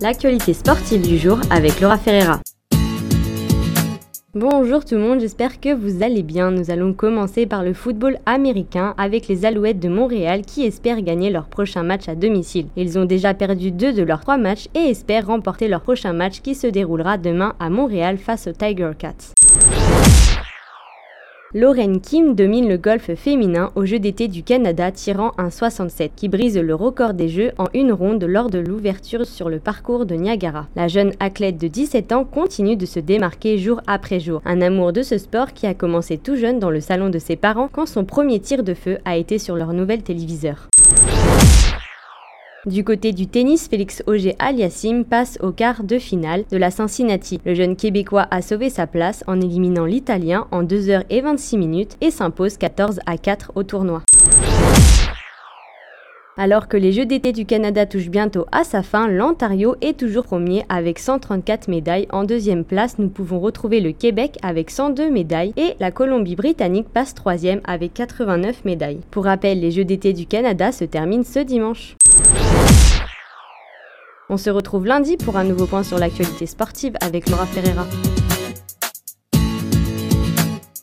L'actualité sportive du jour avec Laura Ferreira. Bonjour tout le monde, j'espère que vous allez bien. Nous allons commencer par le football américain avec les Alouettes de Montréal qui espèrent gagner leur prochain match à domicile. Ils ont déjà perdu deux de leurs trois matchs et espèrent remporter leur prochain match qui se déroulera demain à Montréal face aux Tiger Cats. Lorraine Kim domine le golf féminin aux Jeux d'été du Canada tirant un 67 qui brise le record des Jeux en une ronde lors de l'ouverture sur le parcours de Niagara. La jeune athlète de 17 ans continue de se démarquer jour après jour. Un amour de ce sport qui a commencé tout jeune dans le salon de ses parents quand son premier tir de feu a été sur leur nouvel téléviseur. Du côté du tennis, Félix Auger Aliassim passe au quart de finale de la Cincinnati. Le jeune Québécois a sauvé sa place en éliminant l'Italien en 2h26 minutes et s'impose 14 à 4 au tournoi. Alors que les Jeux d'été du Canada touchent bientôt à sa fin, l'Ontario est toujours premier avec 134 médailles. En deuxième place, nous pouvons retrouver le Québec avec 102 médailles et la Colombie-Britannique passe troisième avec 89 médailles. Pour rappel, les Jeux d'été du Canada se terminent ce dimanche. On se retrouve lundi pour un nouveau point sur l'actualité sportive avec Laura Ferreira.